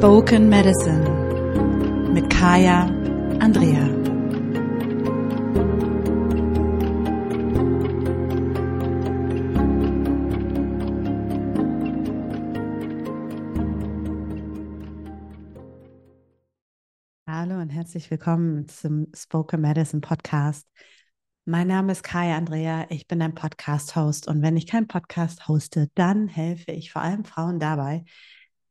Spoken Medicine mit Kaya Andrea. Hallo und herzlich willkommen zum Spoken Medicine Podcast. Mein Name ist Kaya Andrea, ich bin ein Podcast-Host und wenn ich keinen Podcast hoste, dann helfe ich vor allem Frauen dabei,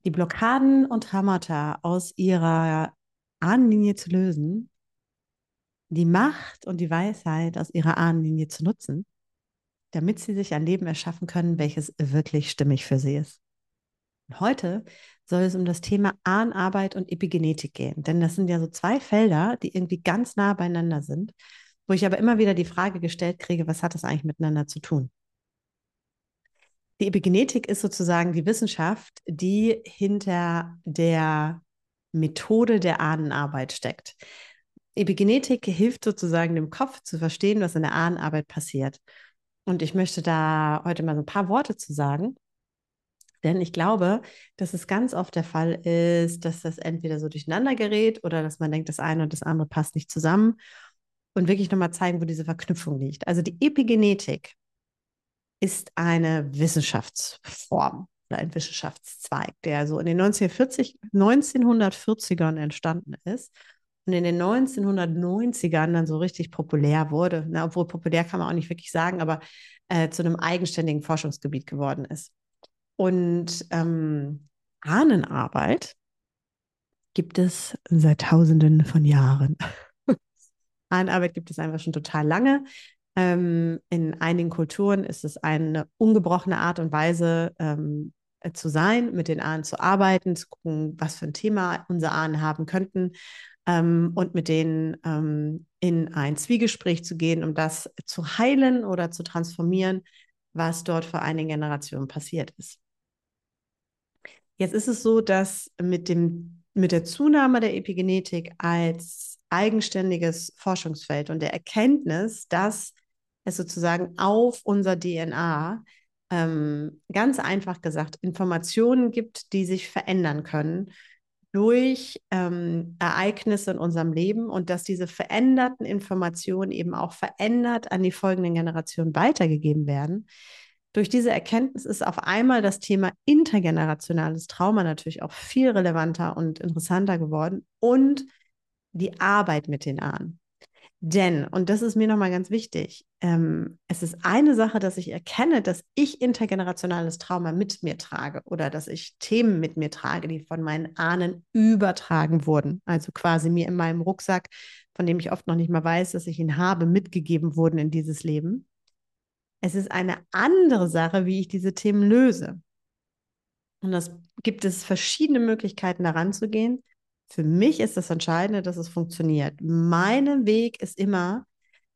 die Blockaden und Traumata aus ihrer Ahnenlinie zu lösen, die Macht und die Weisheit aus ihrer Ahnenlinie zu nutzen, damit sie sich ein Leben erschaffen können, welches wirklich stimmig für sie ist. Und heute soll es um das Thema Ahnenarbeit und Epigenetik gehen, denn das sind ja so zwei Felder, die irgendwie ganz nah beieinander sind, wo ich aber immer wieder die Frage gestellt kriege, was hat das eigentlich miteinander zu tun? Die Epigenetik ist sozusagen die Wissenschaft, die hinter der Methode der Ahnenarbeit steckt. Epigenetik hilft sozusagen dem Kopf zu verstehen, was in der Ahnenarbeit passiert. Und ich möchte da heute mal so ein paar Worte zu sagen. Denn ich glaube, dass es ganz oft der Fall ist, dass das entweder so durcheinander gerät oder dass man denkt, das eine und das andere passt nicht zusammen. Und wirklich nochmal zeigen, wo diese Verknüpfung liegt. Also die Epigenetik ist eine Wissenschaftsform oder ein Wissenschaftszweig, der so in den 1940, 1940ern entstanden ist und in den 1990ern dann so richtig populär wurde. Na, obwohl populär kann man auch nicht wirklich sagen, aber äh, zu einem eigenständigen Forschungsgebiet geworden ist. Und ähm, Ahnenarbeit gibt es seit Tausenden von Jahren. Ahnenarbeit gibt es einfach schon total lange. Ähm, in einigen Kulturen ist es eine ungebrochene Art und Weise ähm, äh, zu sein, mit den Ahnen zu arbeiten, zu gucken, was für ein Thema unsere Ahnen haben könnten ähm, und mit denen ähm, in ein Zwiegespräch zu gehen, um das zu heilen oder zu transformieren, was dort vor einigen Generationen passiert ist. Jetzt ist es so, dass mit, dem, mit der Zunahme der Epigenetik als eigenständiges Forschungsfeld und der Erkenntnis, dass es sozusagen auf unser DNA ähm, ganz einfach gesagt Informationen gibt, die sich verändern können durch ähm, Ereignisse in unserem Leben und dass diese veränderten Informationen eben auch verändert an die folgenden Generationen weitergegeben werden. Durch diese Erkenntnis ist auf einmal das Thema intergenerationales Trauma natürlich auch viel relevanter und interessanter geworden und die Arbeit mit den Ahnen. Denn, und das ist mir nochmal ganz wichtig, ähm, es ist eine Sache, dass ich erkenne, dass ich intergenerationales Trauma mit mir trage oder dass ich Themen mit mir trage, die von meinen Ahnen übertragen wurden. Also quasi mir in meinem Rucksack, von dem ich oft noch nicht mal weiß, dass ich ihn habe, mitgegeben wurden in dieses Leben. Es ist eine andere Sache, wie ich diese Themen löse. Und das gibt es verschiedene Möglichkeiten, daran zu gehen. Für mich ist das Entscheidende, dass es funktioniert. Mein Weg ist immer,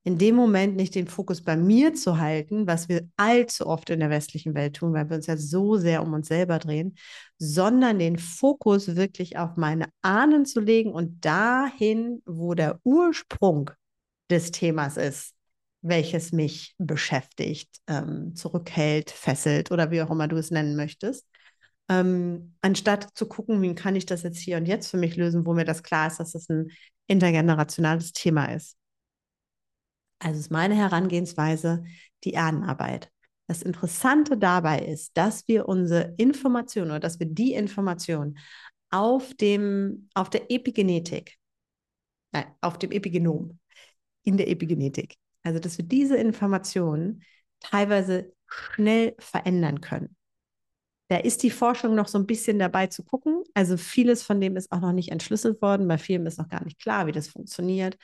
in dem Moment nicht den Fokus bei mir zu halten, was wir allzu oft in der westlichen Welt tun, weil wir uns ja so sehr um uns selber drehen, sondern den Fokus wirklich auf meine Ahnen zu legen und dahin, wo der Ursprung des Themas ist, welches mich beschäftigt, ähm, zurückhält, fesselt oder wie auch immer du es nennen möchtest ähm, anstatt zu gucken, wie kann ich das jetzt hier und jetzt für mich lösen, wo mir das klar ist, dass das ein intergenerationales Thema ist. Also ist meine Herangehensweise die Erdenarbeit. Das Interessante dabei ist, dass wir unsere Information oder dass wir die Information auf dem, auf der Epigenetik, nein, auf dem Epigenom, in der Epigenetik, also dass wir diese Informationen teilweise schnell verändern können. Da ist die Forschung noch so ein bisschen dabei zu gucken. Also vieles von dem ist auch noch nicht entschlüsselt worden. Bei vielen ist noch gar nicht klar, wie das funktioniert.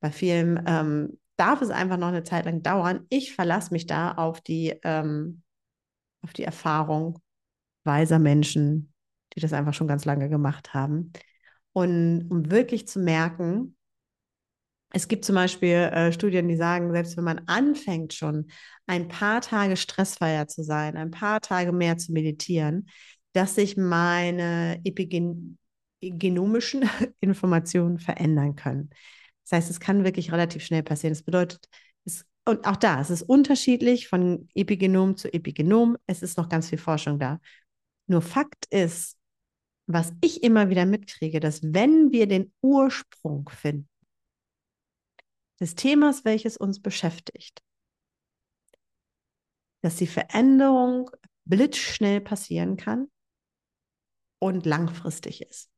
Bei vielen ähm, darf es einfach noch eine Zeit lang dauern. Ich verlasse mich da auf die, ähm, auf die Erfahrung weiser Menschen, die das einfach schon ganz lange gemacht haben. Und um wirklich zu merken, es gibt zum Beispiel äh, Studien, die sagen, selbst wenn man anfängt schon ein paar Tage stressfreier zu sein, ein paar Tage mehr zu meditieren, dass sich meine epigenomischen Informationen verändern können. Das heißt, es kann wirklich relativ schnell passieren. Das bedeutet, es, und auch da, es ist unterschiedlich von Epigenom zu Epigenom. Es ist noch ganz viel Forschung da. Nur Fakt ist, was ich immer wieder mitkriege, dass wenn wir den Ursprung finden des Themas, welches uns beschäftigt, dass die Veränderung blitzschnell passieren kann und langfristig ist.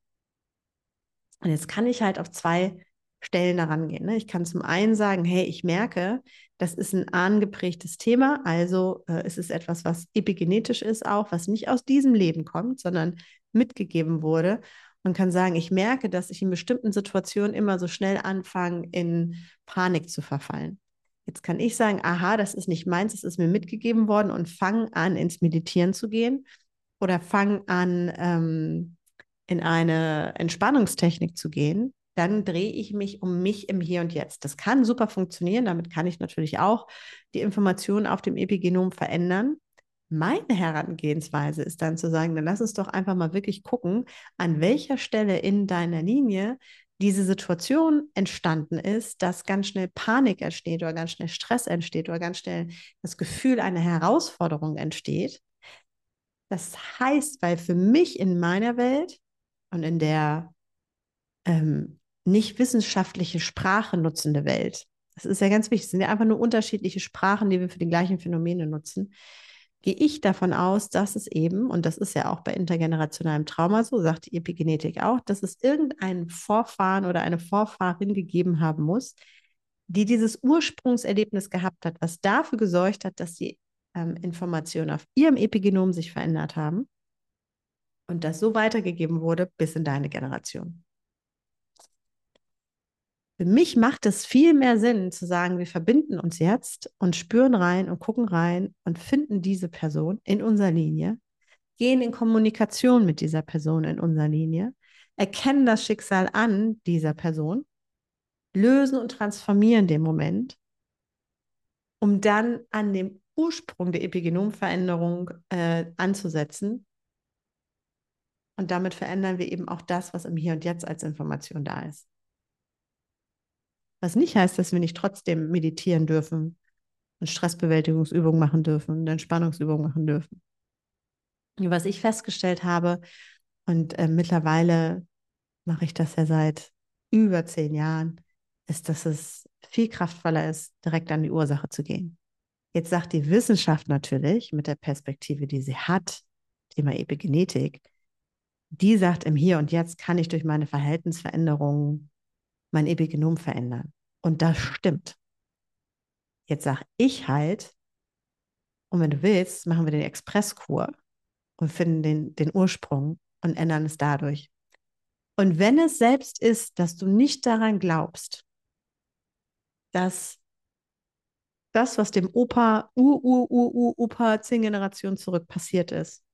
Und jetzt kann ich halt auf zwei Stellen daran gehen. Ne? Ich kann zum einen sagen, hey, ich merke, das ist ein angeprägtes Thema, also äh, es ist etwas, was epigenetisch ist auch, was nicht aus diesem Leben kommt, sondern mitgegeben wurde und kann sagen, ich merke, dass ich in bestimmten Situationen immer so schnell anfange, in Panik zu verfallen. Jetzt kann ich sagen, aha, das ist nicht meins, es ist mir mitgegeben worden und fange an, ins Meditieren zu gehen oder fange an, ähm, in eine Entspannungstechnik zu gehen, dann drehe ich mich um mich im Hier und Jetzt. Das kann super funktionieren. Damit kann ich natürlich auch die Informationen auf dem Epigenom verändern. Meine Herangehensweise ist dann zu sagen, dann lass uns doch einfach mal wirklich gucken, an welcher Stelle in deiner Linie diese Situation entstanden ist, dass ganz schnell Panik entsteht oder ganz schnell Stress entsteht oder ganz schnell das Gefühl einer Herausforderung entsteht. Das heißt, weil für mich in meiner Welt und in der ähm, nicht wissenschaftliche Sprache nutzende Welt, das ist ja ganz wichtig, es sind ja einfach nur unterschiedliche Sprachen, die wir für die gleichen Phänomene nutzen, gehe ich davon aus, dass es eben, und das ist ja auch bei intergenerationalem Trauma so, sagt die Epigenetik auch, dass es irgendeinen Vorfahren oder eine Vorfahrin gegeben haben muss, die dieses Ursprungserlebnis gehabt hat, was dafür gesorgt hat, dass die ähm, Informationen auf ihrem Epigenom sich verändert haben und das so weitergegeben wurde bis in deine Generation. Für mich macht es viel mehr Sinn zu sagen, wir verbinden uns jetzt und spüren rein und gucken rein und finden diese Person in unserer Linie, gehen in Kommunikation mit dieser Person in unserer Linie, erkennen das Schicksal an dieser Person, lösen und transformieren den Moment, um dann an dem Ursprung der Epigenomveränderung äh, anzusetzen. Und damit verändern wir eben auch das, was im Hier und Jetzt als Information da ist. Was nicht heißt, dass wir nicht trotzdem meditieren dürfen und Stressbewältigungsübungen machen dürfen und Entspannungsübungen machen dürfen. Was ich festgestellt habe, und äh, mittlerweile mache ich das ja seit über zehn Jahren, ist, dass es viel kraftvoller ist, direkt an die Ursache zu gehen. Jetzt sagt die Wissenschaft natürlich mit der Perspektive, die sie hat, Thema Epigenetik, die sagt, im Hier und Jetzt kann ich durch meine Verhaltensveränderungen mein Epigenom verändern. Und das stimmt. Jetzt sage ich halt, und wenn du willst, machen wir den Expresskur und finden den, den Ursprung und ändern es dadurch. Und wenn es selbst ist, dass du nicht daran glaubst, dass das, was dem Opa, Ur, Ur, Ur, Ur, Opa zehn Generationen zurück passiert ist,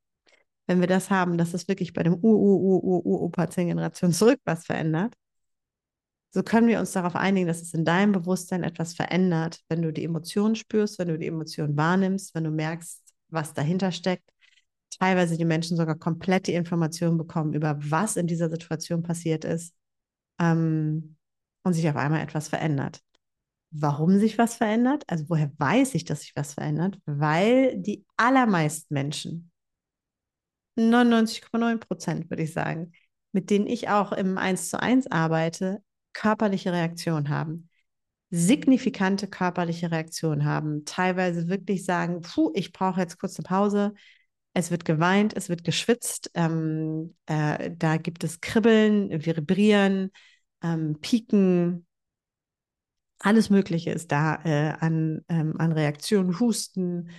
wenn wir das haben, dass es wirklich bei dem Ur, Ur, Ur, Ur, Ur, Opa zehn Generationen zurück was verändert, so können wir uns darauf einigen, dass es in deinem Bewusstsein etwas verändert, wenn du die Emotionen spürst, wenn du die Emotionen wahrnimmst, wenn du merkst, was dahinter steckt. Teilweise die Menschen sogar komplett die Informationen bekommen über was in dieser Situation passiert ist ähm, und sich auf einmal etwas verändert. Warum sich was verändert? Also woher weiß ich, dass sich was verändert? Weil die allermeisten Menschen, 99,9 Prozent würde ich sagen, mit denen ich auch im 1 zu 1 arbeite, körperliche Reaktion haben, signifikante körperliche Reaktion haben, teilweise wirklich sagen, puh, ich brauche jetzt kurz eine Pause. Es wird geweint, es wird geschwitzt, ähm, äh, da gibt es Kribbeln, Vibrieren, ähm, Pieken, alles Mögliche ist da äh, an, ähm, an Reaktionen, Husten.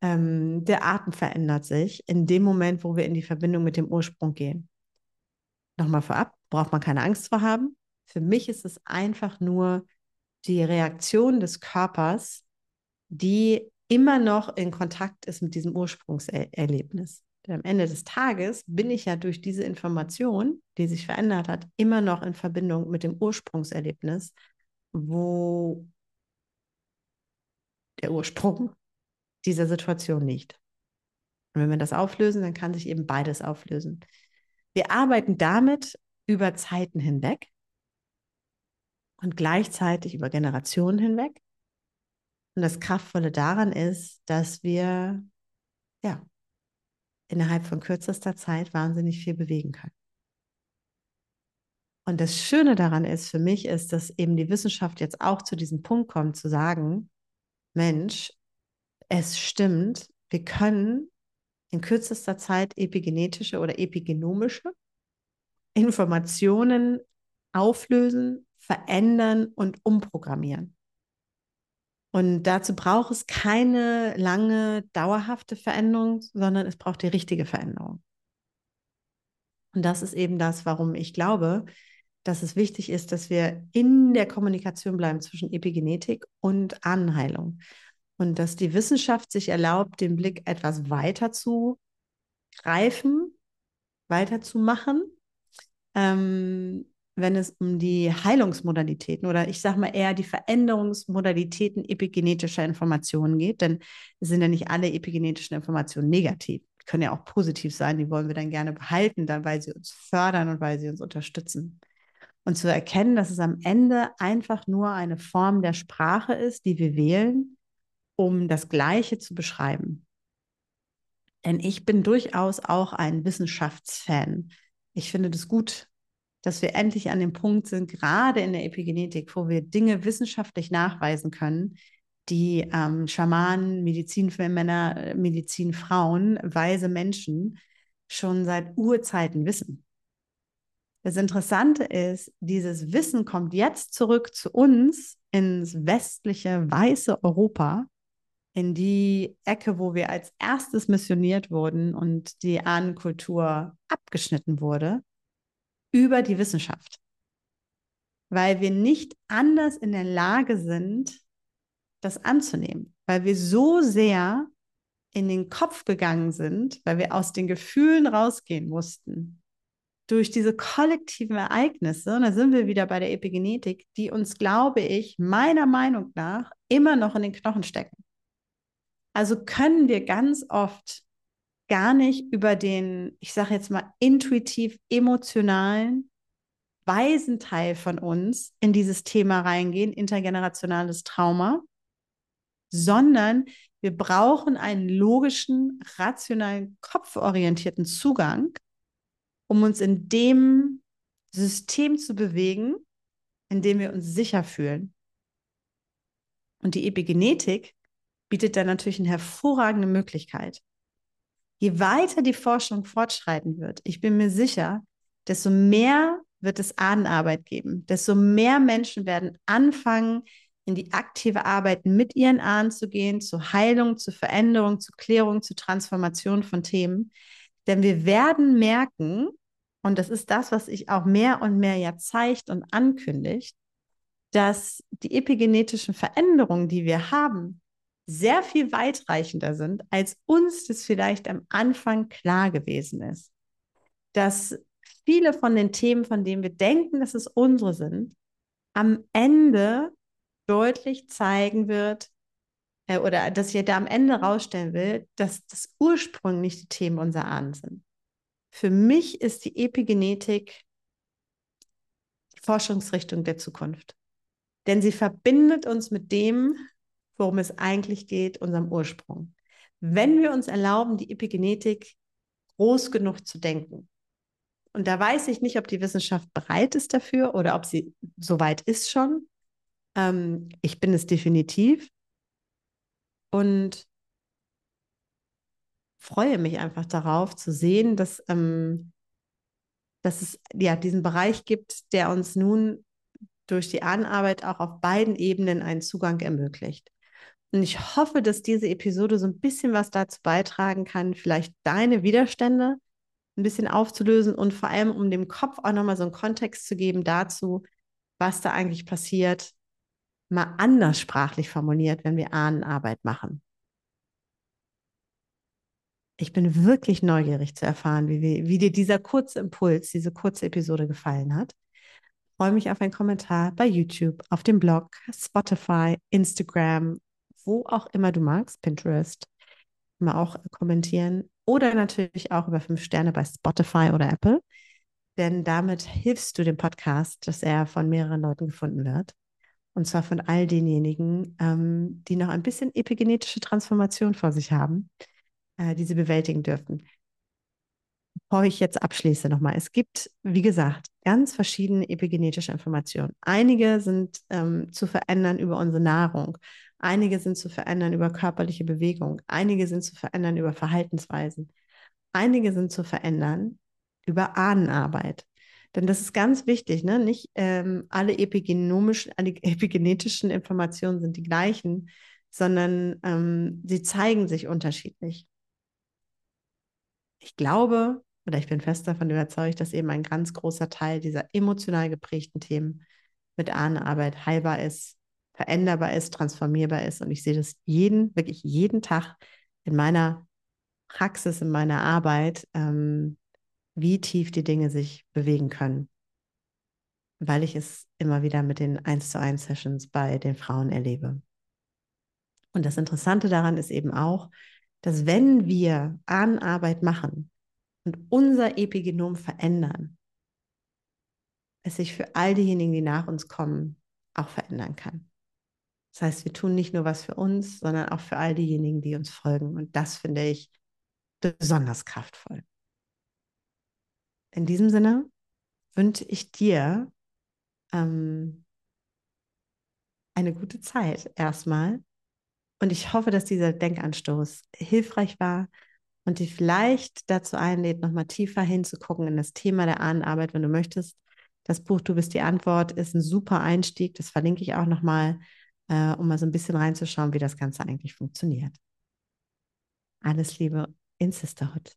Ähm, der Atem verändert sich in dem Moment, wo wir in die Verbindung mit dem Ursprung gehen. Nochmal vorab, braucht man keine Angst vor haben. Für mich ist es einfach nur die Reaktion des Körpers, die immer noch in Kontakt ist mit diesem Ursprungserlebnis. Denn am Ende des Tages bin ich ja durch diese Information, die sich verändert hat, immer noch in Verbindung mit dem Ursprungserlebnis, wo der Ursprung dieser Situation liegt. Und wenn wir das auflösen, dann kann sich eben beides auflösen. Wir arbeiten damit über Zeiten hinweg und gleichzeitig über Generationen hinweg. Und das Kraftvolle daran ist, dass wir ja innerhalb von kürzester Zeit wahnsinnig viel bewegen können. Und das Schöne daran ist für mich, ist, dass eben die Wissenschaft jetzt auch zu diesem Punkt kommt, zu sagen, Mensch, es stimmt, wir können in kürzester Zeit epigenetische oder epigenomische Informationen auflösen, verändern und umprogrammieren. Und dazu braucht es keine lange, dauerhafte Veränderung, sondern es braucht die richtige Veränderung. Und das ist eben das, warum ich glaube, dass es wichtig ist, dass wir in der Kommunikation bleiben zwischen Epigenetik und Ahnenheilung. Und dass die Wissenschaft sich erlaubt, den Blick etwas weiter zu greifen, weiter zu machen, ähm, wenn es um die Heilungsmodalitäten oder ich sage mal eher die Veränderungsmodalitäten epigenetischer Informationen geht, denn es sind ja nicht alle epigenetischen Informationen negativ, die können ja auch positiv sein, die wollen wir dann gerne behalten, dann, weil sie uns fördern und weil sie uns unterstützen. Und zu erkennen, dass es am Ende einfach nur eine Form der Sprache ist, die wir wählen, um das Gleiche zu beschreiben. Denn ich bin durchaus auch ein Wissenschaftsfan. Ich finde das gut, dass wir endlich an dem Punkt sind, gerade in der Epigenetik, wo wir Dinge wissenschaftlich nachweisen können, die ähm, Schamanen, Medizinmänner, Medizinfrauen, weise Menschen schon seit Urzeiten wissen. Das Interessante ist, dieses Wissen kommt jetzt zurück zu uns ins westliche, weiße Europa, in die Ecke, wo wir als erstes missioniert wurden und die Ahnenkultur abgeschnitten wurde, über die Wissenschaft. Weil wir nicht anders in der Lage sind, das anzunehmen. Weil wir so sehr in den Kopf gegangen sind, weil wir aus den Gefühlen rausgehen mussten, durch diese kollektiven Ereignisse, und da sind wir wieder bei der Epigenetik, die uns, glaube ich, meiner Meinung nach immer noch in den Knochen stecken. Also können wir ganz oft gar nicht über den, ich sage jetzt mal, intuitiv emotionalen, weisen Teil von uns in dieses Thema reingehen, intergenerationales Trauma, sondern wir brauchen einen logischen, rationalen, kopforientierten Zugang, um uns in dem System zu bewegen, in dem wir uns sicher fühlen. Und die Epigenetik bietet da natürlich eine hervorragende Möglichkeit. Je weiter die Forschung fortschreiten wird, ich bin mir sicher, desto mehr wird es Ahnenarbeit geben, desto mehr Menschen werden anfangen, in die aktive Arbeit mit ihren Ahnen zu gehen, zu Heilung, zu Veränderung, zu Klärung, zu Transformation von Themen, denn wir werden merken, und das ist das, was sich auch mehr und mehr ja zeigt und ankündigt, dass die epigenetischen Veränderungen, die wir haben, sehr viel weitreichender sind, als uns das vielleicht am Anfang klar gewesen ist. Dass viele von den Themen, von denen wir denken, dass es unsere sind, am Ende deutlich zeigen wird, äh, oder dass ich da am Ende rausstellen will, dass das ursprünglich die Themen unserer Ahnen sind. Für mich ist die Epigenetik die Forschungsrichtung der Zukunft. Denn sie verbindet uns mit dem, worum es eigentlich geht, unserem Ursprung. Wenn wir uns erlauben, die Epigenetik groß genug zu denken, und da weiß ich nicht, ob die Wissenschaft bereit ist dafür oder ob sie soweit ist schon. Ähm, ich bin es definitiv. Und freue mich einfach darauf zu sehen, dass, ähm, dass es ja diesen Bereich gibt, der uns nun durch die Anarbeit auch auf beiden Ebenen einen Zugang ermöglicht. Und ich hoffe, dass diese Episode so ein bisschen was dazu beitragen kann, vielleicht deine Widerstände ein bisschen aufzulösen und vor allem, um dem Kopf auch nochmal so einen Kontext zu geben dazu, was da eigentlich passiert, mal anders sprachlich formuliert, wenn wir Ahnenarbeit machen. Ich bin wirklich neugierig zu erfahren, wie, wie dir dieser kurze Impuls, diese kurze Episode gefallen hat. Ich freue mich auf einen Kommentar bei YouTube, auf dem Blog, Spotify, Instagram, wo auch immer du magst, Pinterest, immer auch kommentieren oder natürlich auch über fünf Sterne bei Spotify oder Apple, denn damit hilfst du dem Podcast, dass er von mehreren Leuten gefunden wird. Und zwar von all denjenigen, ähm, die noch ein bisschen epigenetische Transformation vor sich haben, äh, die sie bewältigen dürfen. Bevor ich jetzt abschließe nochmal, es gibt, wie gesagt, ganz verschiedene epigenetische Informationen. Einige sind ähm, zu verändern über unsere Nahrung, einige sind zu verändern über körperliche Bewegung, einige sind zu verändern über Verhaltensweisen, einige sind zu verändern über Ahnenarbeit. Denn das ist ganz wichtig, ne? Nicht ähm, alle epigenomischen, alle epigenetischen Informationen sind die gleichen, sondern ähm, sie zeigen sich unterschiedlich. Ich glaube oder ich bin fest davon überzeugt, dass eben ein ganz großer Teil dieser emotional geprägten Themen mit Ahnenarbeit heilbar ist, veränderbar ist, transformierbar ist. Und ich sehe das jeden, wirklich jeden Tag in meiner Praxis, in meiner Arbeit, ähm, wie tief die Dinge sich bewegen können, weil ich es immer wieder mit den 1 zu 1 Sessions bei den Frauen erlebe. Und das Interessante daran ist eben auch, dass wenn wir Ahnenarbeit machen und unser Epigenom verändern, es sich für all diejenigen, die nach uns kommen, auch verändern kann. Das heißt, wir tun nicht nur was für uns, sondern auch für all diejenigen, die uns folgen. Und das finde ich besonders kraftvoll. In diesem Sinne wünsche ich dir ähm, eine gute Zeit erstmal. Und ich hoffe, dass dieser Denkanstoß hilfreich war und dich vielleicht dazu einlädt, nochmal tiefer hinzugucken in das Thema der Ahnenarbeit, wenn du möchtest. Das Buch Du bist die Antwort ist ein super Einstieg. Das verlinke ich auch nochmal, äh, um mal so ein bisschen reinzuschauen, wie das Ganze eigentlich funktioniert. Alles Liebe in Sisterhood.